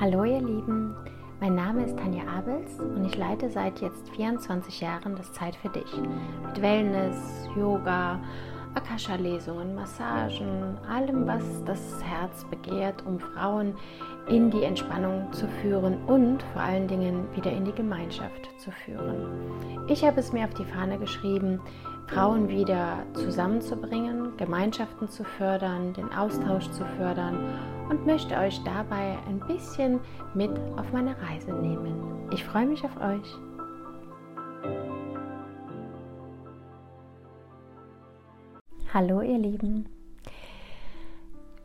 Hallo ihr Lieben, mein Name ist Tanja Abels und ich leite seit jetzt 24 Jahren das Zeit für dich mit Wellness, Yoga, Akasha-Lesungen, Massagen, allem, was das Herz begehrt, um Frauen in die Entspannung zu führen und vor allen Dingen wieder in die Gemeinschaft zu führen. Ich habe es mir auf die Fahne geschrieben, Frauen wieder zusammenzubringen, Gemeinschaften zu fördern, den Austausch zu fördern und möchte euch dabei ein bisschen mit auf meine Reise nehmen. Ich freue mich auf euch. Hallo ihr Lieben.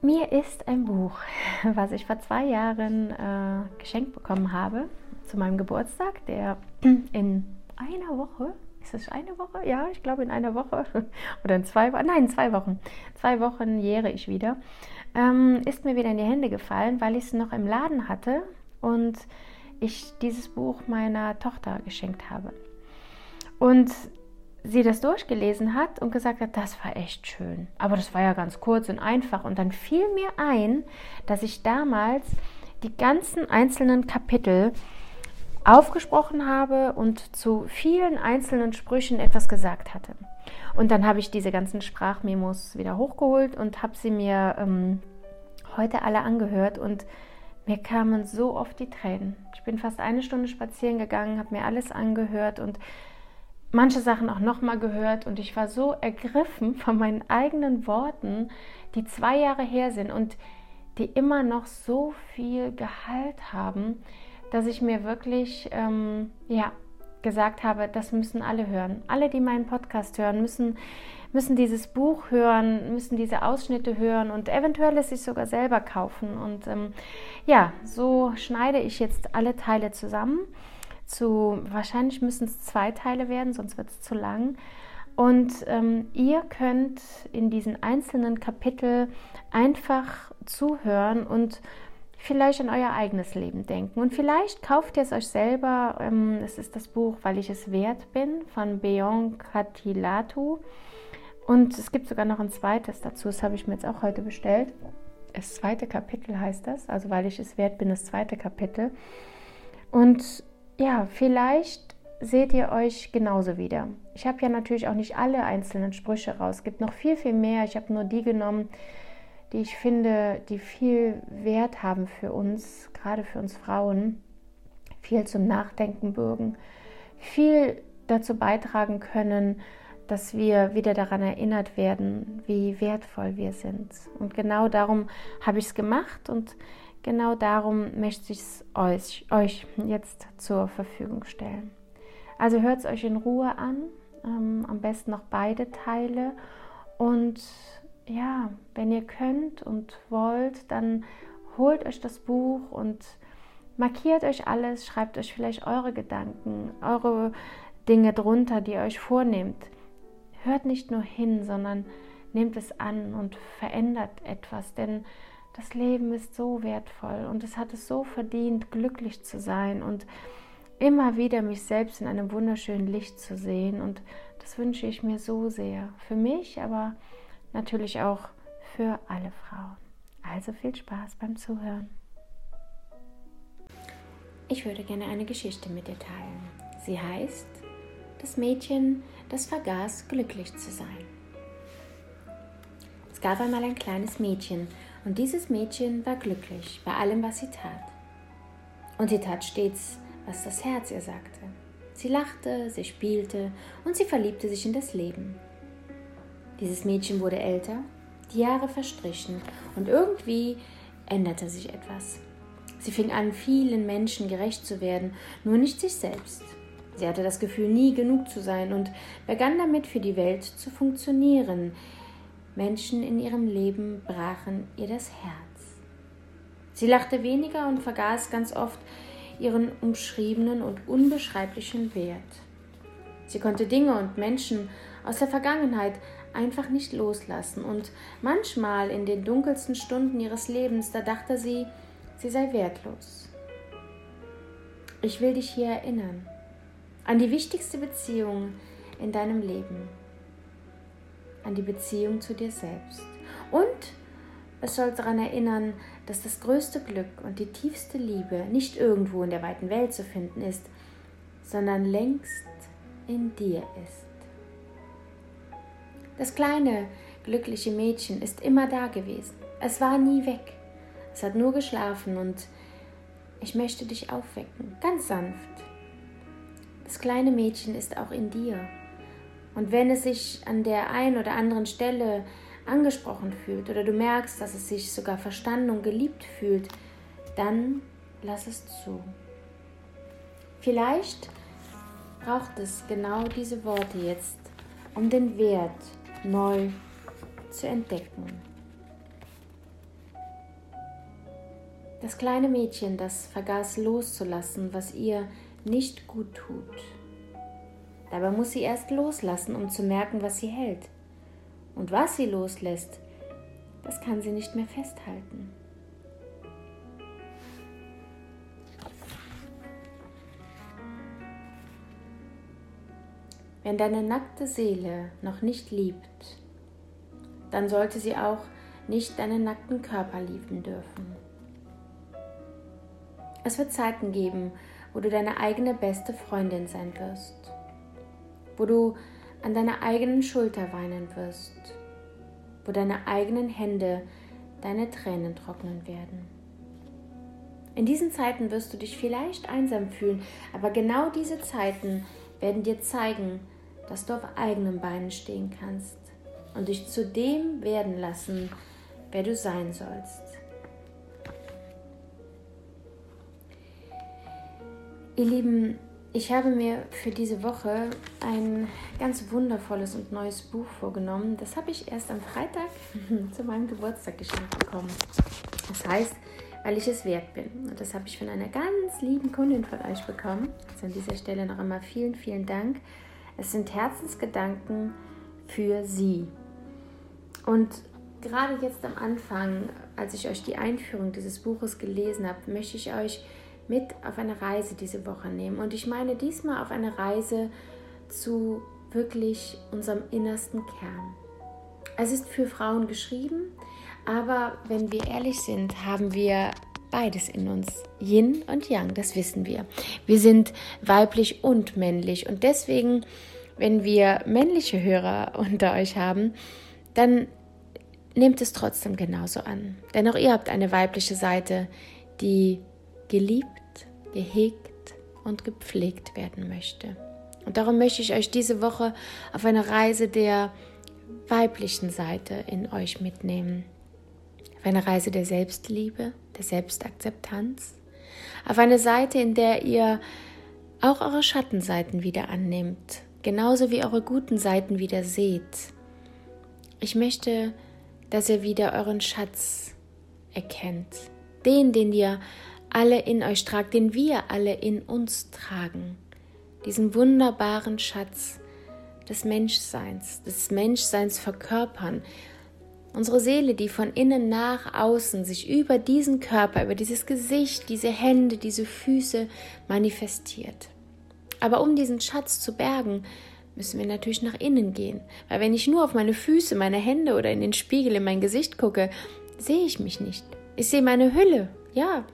Mir ist ein Buch, was ich vor zwei Jahren äh, geschenkt bekommen habe zu meinem Geburtstag, der in einer Woche, ist es eine Woche? Ja, ich glaube in einer Woche oder in zwei Wochen, nein, zwei Wochen. Zwei Wochen jähre ich wieder ähm, ist mir wieder in die Hände gefallen, weil ich es noch im Laden hatte und ich dieses Buch meiner Tochter geschenkt habe. Und sie das durchgelesen hat und gesagt hat, das war echt schön. Aber das war ja ganz kurz und einfach. Und dann fiel mir ein, dass ich damals die ganzen einzelnen Kapitel aufgesprochen habe und zu vielen einzelnen Sprüchen etwas gesagt hatte. Und dann habe ich diese ganzen Sprachmemos wieder hochgeholt und habe sie mir ähm, heute alle angehört und mir kamen so oft die Tränen. Ich bin fast eine Stunde spazieren gegangen, habe mir alles angehört und manche Sachen auch nochmal gehört und ich war so ergriffen von meinen eigenen Worten, die zwei Jahre her sind und die immer noch so viel Gehalt haben, dass ich mir wirklich ähm, ja, gesagt habe, das müssen alle hören. Alle, die meinen Podcast hören, müssen, müssen dieses Buch hören, müssen diese Ausschnitte hören und eventuell es sich sogar selber kaufen. Und ähm, ja, so schneide ich jetzt alle Teile zusammen. Zu, wahrscheinlich müssen es zwei Teile werden, sonst wird es zu lang. Und ähm, ihr könnt in diesen einzelnen Kapitel einfach zuhören und vielleicht an euer eigenes Leben denken. Und vielleicht kauft ihr es euch selber. Ähm, es ist das Buch Weil ich es wert bin von Beyon Katilatu. Und es gibt sogar noch ein zweites dazu. Das habe ich mir jetzt auch heute bestellt. Das zweite Kapitel heißt das. Also Weil ich es wert bin, das zweite Kapitel. Und ja, vielleicht seht ihr euch genauso wieder. Ich habe ja natürlich auch nicht alle einzelnen Sprüche raus. Es gibt noch viel, viel mehr. Ich habe nur die genommen, die ich finde, die viel Wert haben für uns, gerade für uns Frauen, viel zum Nachdenken bürgen, viel dazu beitragen können, dass wir wieder daran erinnert werden, wie wertvoll wir sind. Und genau darum habe ich es gemacht und genau darum möchte ich es euch, euch jetzt zur Verfügung stellen. Also hört es euch in Ruhe an, ähm, am besten noch beide Teile und ja, wenn ihr könnt und wollt, dann holt euch das Buch und markiert euch alles, schreibt euch vielleicht eure Gedanken, eure Dinge drunter, die ihr euch vornehmt. Hört nicht nur hin, sondern nehmt es an und verändert etwas, denn das Leben ist so wertvoll und es hat es so verdient, glücklich zu sein und immer wieder mich selbst in einem wunderschönen Licht zu sehen und das wünsche ich mir so sehr. Für mich, aber natürlich auch für alle Frauen. Also viel Spaß beim Zuhören. Ich würde gerne eine Geschichte mit dir teilen. Sie heißt Das Mädchen, das vergaß, glücklich zu sein. Es gab einmal ein kleines Mädchen und dieses Mädchen war glücklich bei allem, was sie tat. Und sie tat stets, was das Herz ihr sagte. Sie lachte, sie spielte und sie verliebte sich in das Leben. Dieses Mädchen wurde älter, die Jahre verstrichen und irgendwie änderte sich etwas. Sie fing an, vielen Menschen gerecht zu werden, nur nicht sich selbst. Sie hatte das Gefühl, nie genug zu sein und begann damit, für die Welt zu funktionieren. Menschen in ihrem Leben brachen ihr das Herz. Sie lachte weniger und vergaß ganz oft ihren umschriebenen und unbeschreiblichen Wert. Sie konnte Dinge und Menschen aus der Vergangenheit einfach nicht loslassen. Und manchmal in den dunkelsten Stunden ihres Lebens, da dachte sie, sie sei wertlos. Ich will dich hier erinnern an die wichtigste Beziehung in deinem Leben, an die Beziehung zu dir selbst. Und es soll daran erinnern, dass das größte Glück und die tiefste Liebe nicht irgendwo in der weiten Welt zu finden ist, sondern längst in dir ist. Das kleine, glückliche Mädchen ist immer da gewesen. Es war nie weg. Es hat nur geschlafen und ich möchte dich aufwecken, ganz sanft. Das kleine Mädchen ist auch in dir. Und wenn es sich an der einen oder anderen Stelle angesprochen fühlt oder du merkst, dass es sich sogar verstanden und geliebt fühlt, dann lass es zu. Vielleicht braucht es genau diese Worte jetzt, um den Wert neu zu entdecken. Das kleine Mädchen, das vergaß loszulassen, was ihr nicht gut tut. Dabei muss sie erst loslassen, um zu merken, was sie hält. Und was sie loslässt, das kann sie nicht mehr festhalten. Wenn deine nackte Seele noch nicht liebt, dann sollte sie auch nicht deinen nackten Körper lieben dürfen. Es wird Zeiten geben, wo du deine eigene beste Freundin sein wirst, wo du an deiner eigenen Schulter weinen wirst, wo deine eigenen Hände deine Tränen trocknen werden. In diesen Zeiten wirst du dich vielleicht einsam fühlen, aber genau diese Zeiten werden dir zeigen, dass du auf eigenen Beinen stehen kannst und dich zu dem werden lassen, wer du sein sollst. Ihr Lieben, ich habe mir für diese Woche ein ganz wundervolles und neues Buch vorgenommen. Das habe ich erst am Freitag zu meinem Geburtstag geschenkt bekommen. Das heißt, weil ich es wert bin. Und das habe ich von einer ganz lieben Kundin von euch bekommen. Also an dieser Stelle noch einmal vielen, vielen Dank. Es sind Herzensgedanken für Sie. Und gerade jetzt am Anfang, als ich euch die Einführung dieses Buches gelesen habe, möchte ich euch mit auf eine Reise diese Woche nehmen. Und ich meine diesmal auf eine Reise zu wirklich unserem innersten Kern. Es ist für Frauen geschrieben, aber wenn wir ehrlich sind, haben wir beides in uns. Yin und Yang, das wissen wir. Wir sind weiblich und männlich und deswegen, wenn wir männliche Hörer unter euch haben, dann nehmt es trotzdem genauso an. Denn auch ihr habt eine weibliche Seite, die geliebt, gehegt und gepflegt werden möchte. Und darum möchte ich euch diese Woche auf eine Reise der weiblichen Seite in euch mitnehmen. Auf eine Reise der Selbstliebe, der Selbstakzeptanz. Auf eine Seite, in der ihr auch eure Schattenseiten wieder annehmt, genauso wie eure guten Seiten wieder seht. Ich möchte, dass ihr wieder euren Schatz erkennt, den, den ihr alle in euch tragt, den wir alle in uns tragen. Diesen wunderbaren Schatz des Menschseins, des Menschseins verkörpern. Unsere Seele, die von innen nach außen sich über diesen Körper, über dieses Gesicht, diese Hände, diese Füße manifestiert. Aber um diesen Schatz zu bergen, müssen wir natürlich nach innen gehen. Weil wenn ich nur auf meine Füße, meine Hände oder in den Spiegel in mein Gesicht gucke, sehe ich mich nicht. Ich sehe meine Hülle, ja,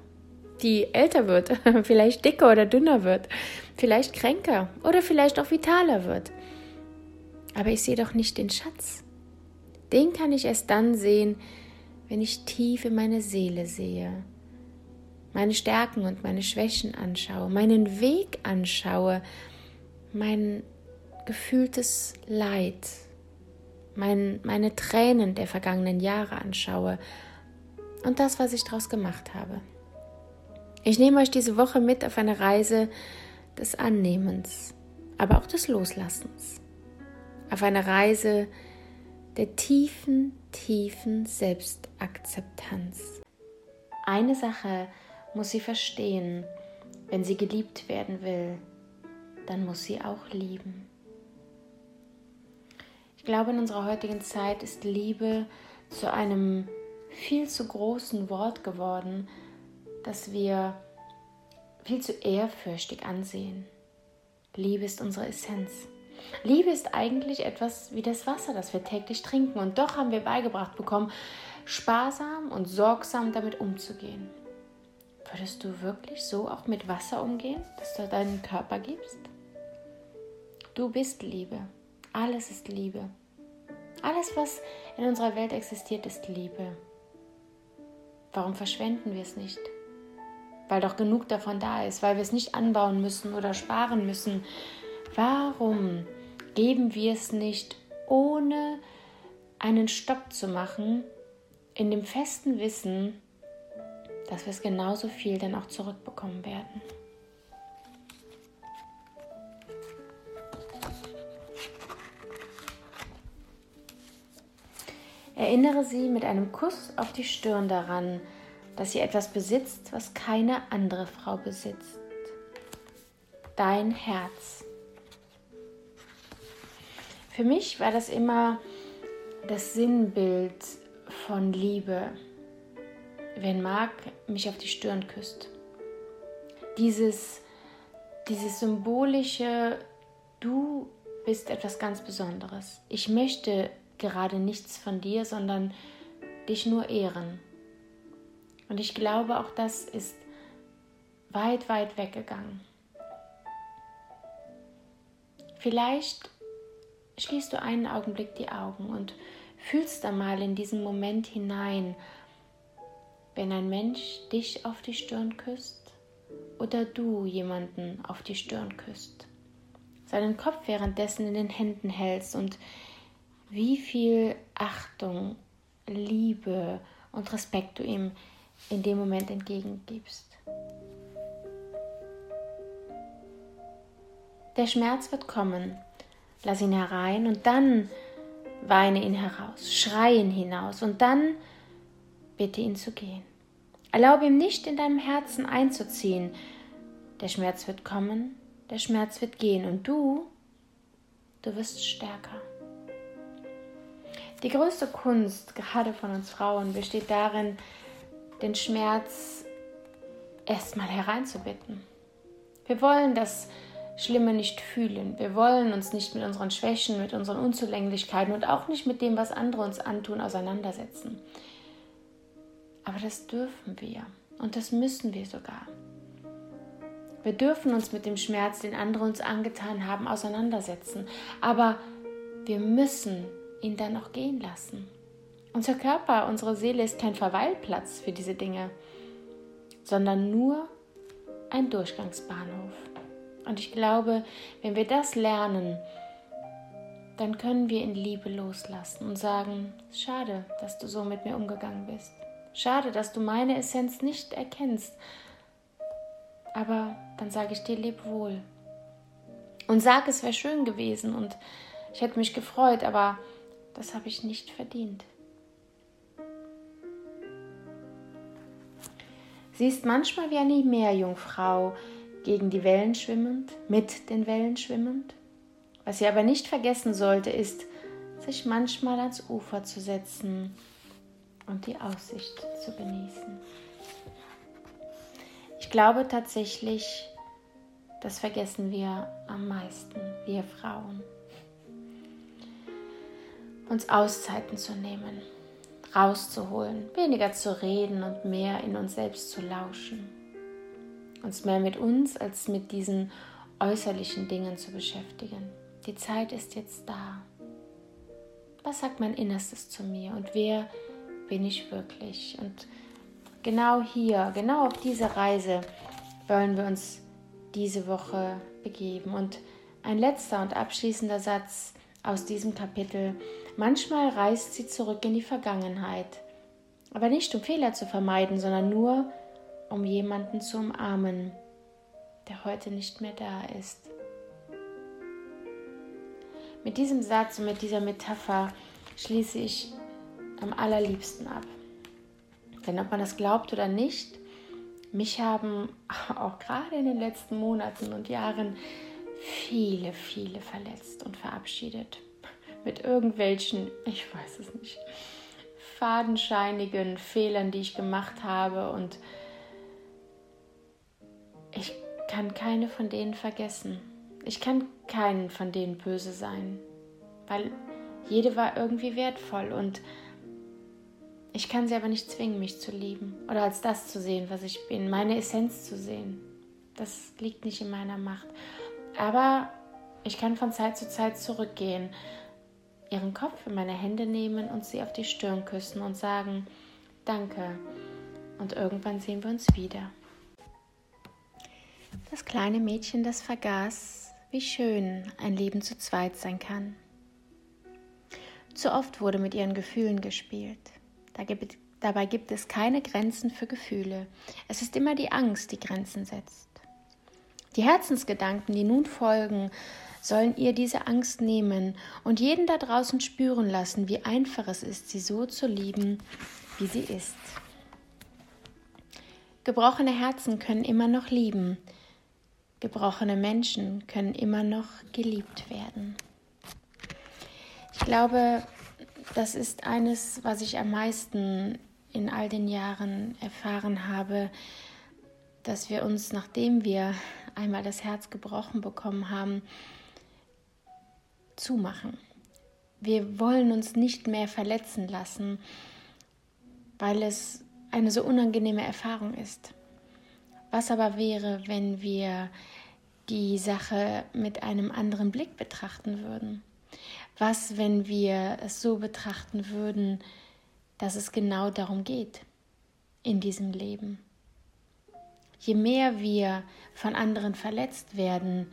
die älter wird, vielleicht dicker oder dünner wird, vielleicht kränker oder vielleicht auch vitaler wird. Aber ich sehe doch nicht den Schatz. Den kann ich erst dann sehen, wenn ich tief in meine Seele sehe, meine Stärken und meine Schwächen anschaue, meinen Weg anschaue, mein gefühltes Leid, mein, meine Tränen der vergangenen Jahre anschaue und das, was ich daraus gemacht habe. Ich nehme euch diese Woche mit auf eine Reise des Annehmens, aber auch des Loslassens. Auf eine Reise der tiefen, tiefen Selbstakzeptanz. Eine Sache muss sie verstehen, wenn sie geliebt werden will, dann muss sie auch lieben. Ich glaube, in unserer heutigen Zeit ist Liebe zu einem viel zu großen Wort geworden, das wir viel zu ehrfürchtig ansehen. Liebe ist unsere Essenz. Liebe ist eigentlich etwas wie das Wasser, das wir täglich trinken. Und doch haben wir beigebracht bekommen, sparsam und sorgsam damit umzugehen. Würdest du wirklich so auch mit Wasser umgehen, dass du deinen Körper gibst? Du bist Liebe. Alles ist Liebe. Alles, was in unserer Welt existiert, ist Liebe. Warum verschwenden wir es nicht? Weil doch genug davon da ist, weil wir es nicht anbauen müssen oder sparen müssen. Warum geben wir es nicht, ohne einen Stopp zu machen, in dem festen Wissen, dass wir es genauso viel dann auch zurückbekommen werden? Erinnere sie mit einem Kuss auf die Stirn daran, dass sie etwas besitzt, was keine andere Frau besitzt. Dein Herz. Für mich war das immer das Sinnbild von Liebe, wenn Marc mich auf die Stirn küsst. Dieses, dieses symbolische, du bist etwas ganz Besonderes. Ich möchte gerade nichts von dir, sondern dich nur ehren. Und ich glaube, auch das ist weit, weit weggegangen. Vielleicht schließt du einen Augenblick die Augen und fühlst da mal in diesen Moment hinein, wenn ein Mensch dich auf die Stirn küsst oder du jemanden auf die Stirn küsst, seinen Kopf währenddessen in den Händen hältst und wie viel Achtung, Liebe und Respekt du ihm in dem Moment entgegengibst. Der Schmerz wird kommen. Lass ihn herein und dann weine ihn heraus, schrei ihn hinaus und dann bitte ihn zu gehen. Erlaube ihm nicht in deinem Herzen einzuziehen. Der Schmerz wird kommen, der Schmerz wird gehen und du, du wirst stärker. Die größte Kunst, gerade von uns Frauen, besteht darin, den Schmerz erstmal hereinzubitten. Wir wollen das Schlimme nicht fühlen. Wir wollen uns nicht mit unseren Schwächen, mit unseren Unzulänglichkeiten und auch nicht mit dem, was andere uns antun, auseinandersetzen. Aber das dürfen wir und das müssen wir sogar. Wir dürfen uns mit dem Schmerz, den andere uns angetan haben, auseinandersetzen. Aber wir müssen ihn dann auch gehen lassen. Unser Körper, unsere Seele ist kein Verweilplatz für diese Dinge, sondern nur ein Durchgangsbahnhof. Und ich glaube, wenn wir das lernen, dann können wir in Liebe loslassen und sagen, schade, dass du so mit mir umgegangen bist. Schade, dass du meine Essenz nicht erkennst. Aber dann sage ich dir, leb wohl. Und sag, es wäre schön gewesen und ich hätte mich gefreut, aber das habe ich nicht verdient. Sie ist manchmal wie eine Meerjungfrau, gegen die Wellen schwimmend, mit den Wellen schwimmend. Was sie aber nicht vergessen sollte, ist, sich manchmal ans Ufer zu setzen und die Aussicht zu genießen. Ich glaube tatsächlich, das vergessen wir am meisten, wir Frauen uns Auszeiten zu nehmen, rauszuholen, weniger zu reden und mehr in uns selbst zu lauschen. Uns mehr mit uns als mit diesen äußerlichen Dingen zu beschäftigen. Die Zeit ist jetzt da. Was sagt mein Innerstes zu mir und wer bin ich wirklich? Und genau hier, genau auf diese Reise wollen wir uns diese Woche begeben. Und ein letzter und abschließender Satz aus diesem Kapitel Manchmal reist sie zurück in die Vergangenheit, aber nicht um Fehler zu vermeiden, sondern nur um jemanden zu umarmen, der heute nicht mehr da ist. Mit diesem Satz und mit dieser Metapher schließe ich am allerliebsten ab. Denn ob man das glaubt oder nicht, mich haben auch gerade in den letzten Monaten und Jahren viele, viele verletzt und verabschiedet mit irgendwelchen, ich weiß es nicht, fadenscheinigen Fehlern, die ich gemacht habe und ich kann keine von denen vergessen. Ich kann keinen von denen böse sein, weil jede war irgendwie wertvoll und Ich kann sie aber nicht zwingen, mich zu lieben oder als das zu sehen, was ich bin, meine Essenz zu sehen. Das liegt nicht in meiner Macht. Aber ich kann von Zeit zu Zeit zurückgehen, ihren Kopf in meine Hände nehmen und sie auf die Stirn küssen und sagen, danke. Und irgendwann sehen wir uns wieder. Das kleine Mädchen, das vergaß, wie schön ein Leben zu zweit sein kann. Zu oft wurde mit ihren Gefühlen gespielt. Dabei gibt es keine Grenzen für Gefühle. Es ist immer die Angst, die Grenzen setzt. Die Herzensgedanken, die nun folgen, sollen ihr diese Angst nehmen und jeden da draußen spüren lassen, wie einfach es ist, sie so zu lieben, wie sie ist. Gebrochene Herzen können immer noch lieben. Gebrochene Menschen können immer noch geliebt werden. Ich glaube, das ist eines, was ich am meisten in all den Jahren erfahren habe, dass wir uns, nachdem wir einmal das Herz gebrochen bekommen haben, zumachen. Wir wollen uns nicht mehr verletzen lassen, weil es eine so unangenehme Erfahrung ist. Was aber wäre, wenn wir die Sache mit einem anderen Blick betrachten würden? Was, wenn wir es so betrachten würden, dass es genau darum geht in diesem Leben? Je mehr wir von anderen verletzt werden,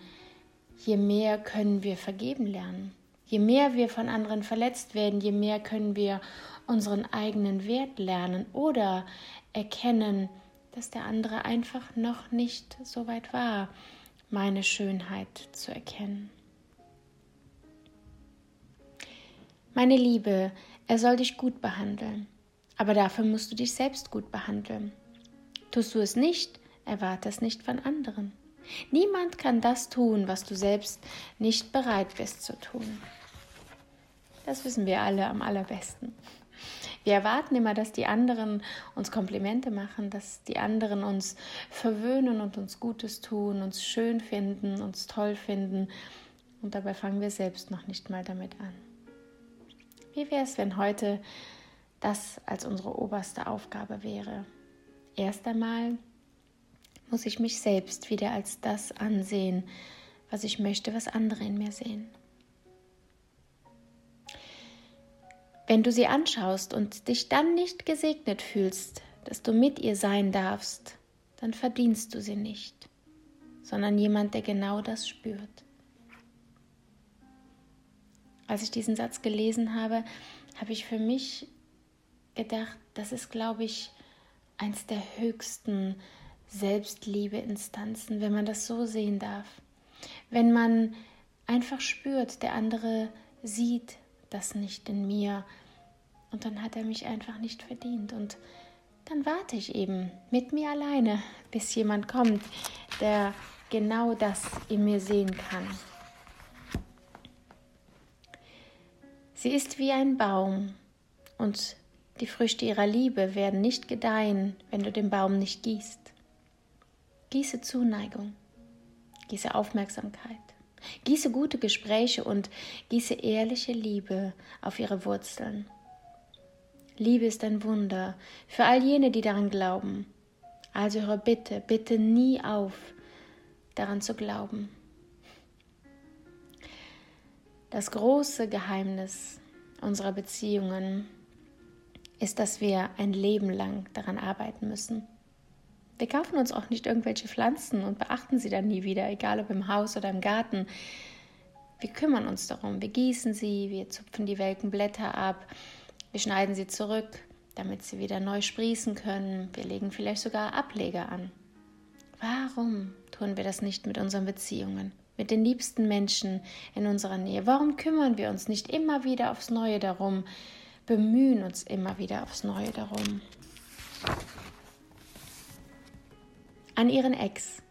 je mehr können wir vergeben lernen. Je mehr wir von anderen verletzt werden, je mehr können wir unseren eigenen Wert lernen oder erkennen, dass der andere einfach noch nicht so weit war, meine Schönheit zu erkennen. Meine Liebe, er soll dich gut behandeln, aber dafür musst du dich selbst gut behandeln. Tust du es nicht, erwarte es nicht von anderen. Niemand kann das tun, was du selbst nicht bereit bist zu tun. Das wissen wir alle am allerbesten. Wir erwarten immer, dass die anderen uns Komplimente machen, dass die anderen uns verwöhnen und uns Gutes tun, uns schön finden, uns toll finden. Und dabei fangen wir selbst noch nicht mal damit an. Wie wäre es, wenn heute das als unsere oberste Aufgabe wäre? Erst einmal muss ich mich selbst wieder als das ansehen, was ich möchte, was andere in mir sehen. Wenn du sie anschaust und dich dann nicht gesegnet fühlst, dass du mit ihr sein darfst, dann verdienst du sie nicht, sondern jemand, der genau das spürt. Als ich diesen Satz gelesen habe, habe ich für mich gedacht, das ist, glaube ich, eins der höchsten Selbstliebe-Instanzen, wenn man das so sehen darf. Wenn man einfach spürt, der andere sieht das nicht in mir und dann hat er mich einfach nicht verdient und dann warte ich eben mit mir alleine, bis jemand kommt, der genau das in mir sehen kann. Sie ist wie ein Baum und die Früchte ihrer Liebe werden nicht gedeihen, wenn du den Baum nicht gießt. Gieße Zuneigung, gieße Aufmerksamkeit, gieße gute Gespräche und gieße ehrliche Liebe auf ihre Wurzeln. Liebe ist ein Wunder für all jene, die daran glauben. Also höre bitte, bitte nie auf, daran zu glauben. Das große Geheimnis unserer Beziehungen ist, dass wir ein Leben lang daran arbeiten müssen. Wir kaufen uns auch nicht irgendwelche Pflanzen und beachten sie dann nie wieder, egal ob im Haus oder im Garten. Wir kümmern uns darum, wir gießen sie, wir zupfen die welken Blätter ab, wir schneiden sie zurück, damit sie wieder neu sprießen können, wir legen vielleicht sogar Ableger an. Warum tun wir das nicht mit unseren Beziehungen, mit den liebsten Menschen in unserer Nähe? Warum kümmern wir uns nicht immer wieder aufs Neue darum, bemühen uns immer wieder aufs Neue darum? An ihren Ex.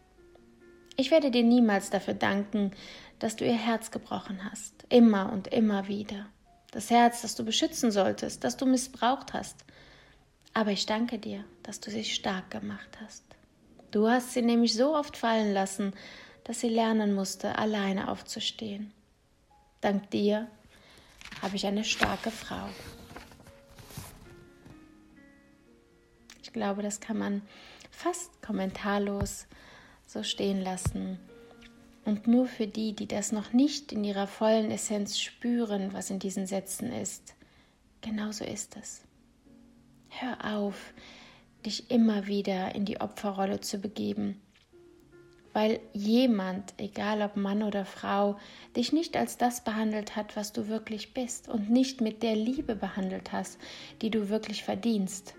Ich werde dir niemals dafür danken, dass du ihr Herz gebrochen hast, immer und immer wieder. Das Herz, das du beschützen solltest, das du missbraucht hast. Aber ich danke dir, dass du sie stark gemacht hast. Du hast sie nämlich so oft fallen lassen, dass sie lernen musste, alleine aufzustehen. Dank dir habe ich eine starke Frau. glaube, das kann man fast kommentarlos so stehen lassen. Und nur für die, die das noch nicht in ihrer vollen Essenz spüren, was in diesen Sätzen ist, genauso ist es. Hör auf, dich immer wieder in die Opferrolle zu begeben, weil jemand, egal ob Mann oder Frau, dich nicht als das behandelt hat, was du wirklich bist und nicht mit der Liebe behandelt hast, die du wirklich verdienst.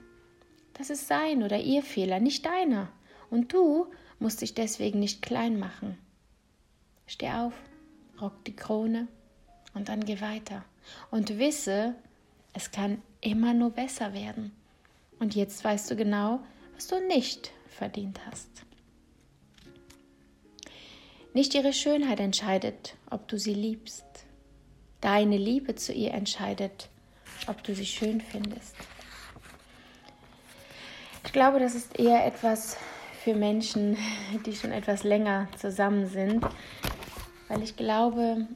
Das ist sein oder ihr Fehler, nicht deiner. Und du musst dich deswegen nicht klein machen. Steh auf, rock die Krone und dann geh weiter. Und wisse, es kann immer nur besser werden. Und jetzt weißt du genau, was du nicht verdient hast. Nicht ihre Schönheit entscheidet, ob du sie liebst. Deine Liebe zu ihr entscheidet, ob du sie schön findest. Ich glaube, das ist eher etwas für Menschen, die schon etwas länger zusammen sind, weil ich glaube,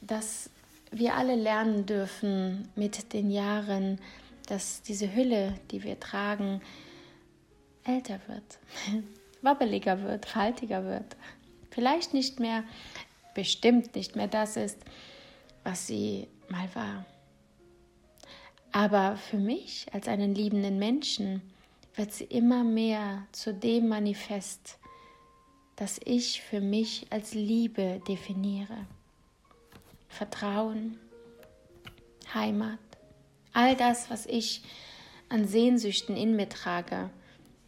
dass wir alle lernen dürfen mit den Jahren, dass diese Hülle, die wir tragen, älter wird, wabbeliger wird, faltiger wird. Vielleicht nicht mehr, bestimmt nicht mehr das ist, was sie mal war. Aber für mich als einen liebenden Menschen wird sie immer mehr zu dem Manifest, das ich für mich als Liebe definiere. Vertrauen, Heimat, all das, was ich an Sehnsüchten in mir trage,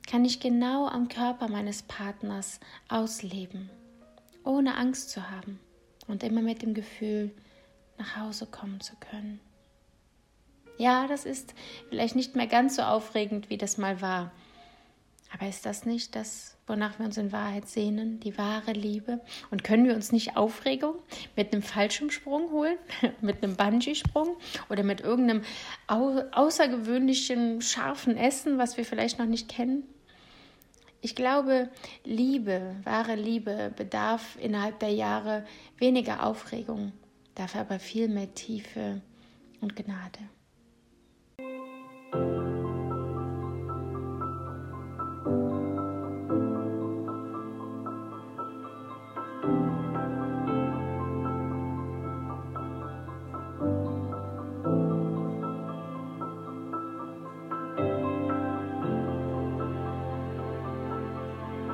kann ich genau am Körper meines Partners ausleben, ohne Angst zu haben und immer mit dem Gefühl, nach Hause kommen zu können. Ja, das ist vielleicht nicht mehr ganz so aufregend, wie das mal war, aber ist das nicht das, wonach wir uns in Wahrheit sehnen, die wahre Liebe? Und können wir uns nicht Aufregung mit einem Fallschirmsprung holen, mit einem Bungee-Sprung oder mit irgendeinem au außergewöhnlichen scharfen Essen, was wir vielleicht noch nicht kennen? Ich glaube, Liebe, wahre Liebe bedarf innerhalb der Jahre weniger Aufregung, dafür aber viel mehr Tiefe und Gnade. thank you